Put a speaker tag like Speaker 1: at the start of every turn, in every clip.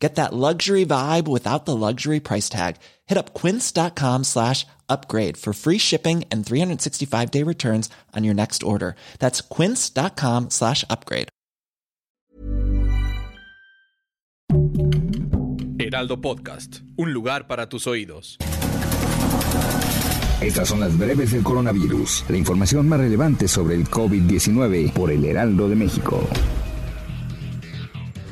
Speaker 1: Get that luxury vibe without the luxury price tag. Hit up quince.com slash upgrade for free shipping and 365 day returns on your next order. That's quince.com slash upgrade.
Speaker 2: Heraldo Podcast, un lugar para tus oídos.
Speaker 3: Estas son las breves del coronavirus, la información más relevante sobre el COVID-19 por el Heraldo de México.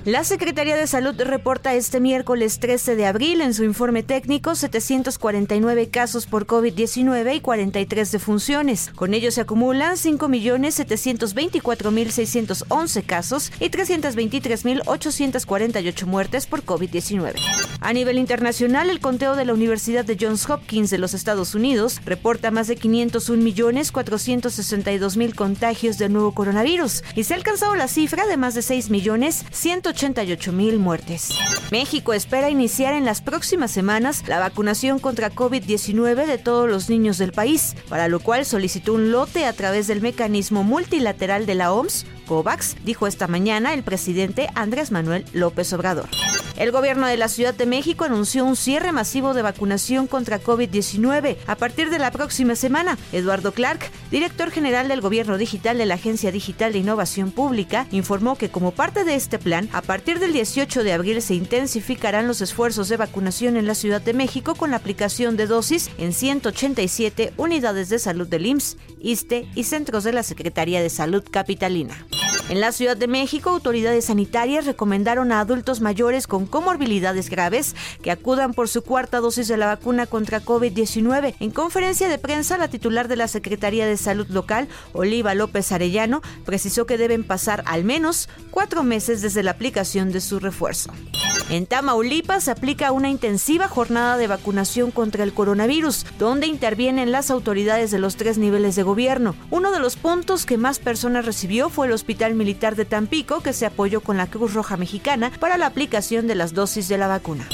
Speaker 4: La Secretaría de Salud reporta este miércoles 13 de abril en su informe técnico 749 casos por COVID-19 y 43 defunciones. Con ello se acumulan 5.724.611 casos y 323.848 muertes por COVID-19. A nivel internacional, el conteo de la Universidad de Johns Hopkins de los Estados Unidos reporta más de 501.462.000 contagios del nuevo coronavirus y se ha alcanzado la cifra de más de 6.180.000 88 mil muertes. México espera iniciar en las próximas semanas la vacunación contra COVID-19 de todos los niños del país, para lo cual solicitó un lote a través del mecanismo multilateral de la OMS COVAX, dijo esta mañana el presidente Andrés Manuel López Obrador. El gobierno de la Ciudad de México anunció un cierre masivo de vacunación contra COVID-19 a partir de la próxima semana. Eduardo Clark, director general del Gobierno Digital de la Agencia Digital de Innovación Pública, informó que como parte de este plan, a partir del 18 de abril se intensificarán los esfuerzos de vacunación en la Ciudad de México con la aplicación de dosis en 187 unidades de salud del IMSS, ISTE y centros de la Secretaría de Salud Capitalina. En la Ciudad de México, autoridades sanitarias recomendaron a adultos mayores con comorbilidades graves que acudan por su cuarta dosis de la vacuna contra COVID-19. En conferencia de prensa, la titular de la Secretaría de Salud local, Oliva López Arellano, precisó que deben pasar al menos cuatro meses desde la aplicación de su refuerzo. En Tamaulipas se aplica una intensiva jornada de vacunación contra el coronavirus, donde intervienen las autoridades de los tres niveles de gobierno. Uno de los puntos que más personas recibió fue el Hospital Militar de Tampico, que se apoyó con la Cruz Roja Mexicana para la aplicación de las dosis de la vacuna.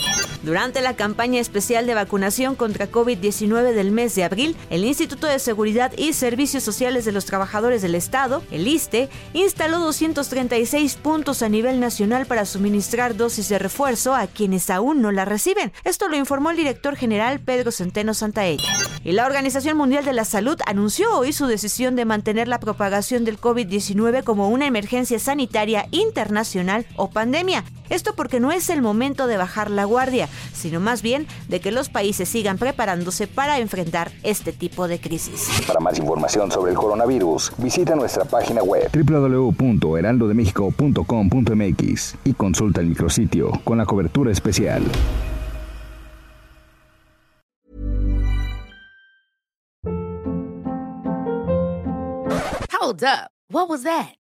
Speaker 4: Durante la campaña especial de vacunación contra COVID-19 del mes de abril, el Instituto de Seguridad y Servicios Sociales de los Trabajadores del Estado, el ISTE, instaló 236 puntos a nivel nacional para suministrar dosis de refuerzo a quienes aún no la reciben. Esto lo informó el director general Pedro Centeno Santaella. Y la Organización Mundial de la Salud anunció hoy su decisión de mantener la propagación del COVID-19 como una emergencia sanitaria internacional o pandemia. Esto porque no es el momento de bajar la guardia, sino más bien de que los países sigan preparándose para enfrentar este tipo de crisis.
Speaker 3: Para más información sobre el coronavirus, visita nuestra página web www.heraldodemexico.com.mx y consulta el micrositio con la cobertura especial.
Speaker 5: Hold up. What was that?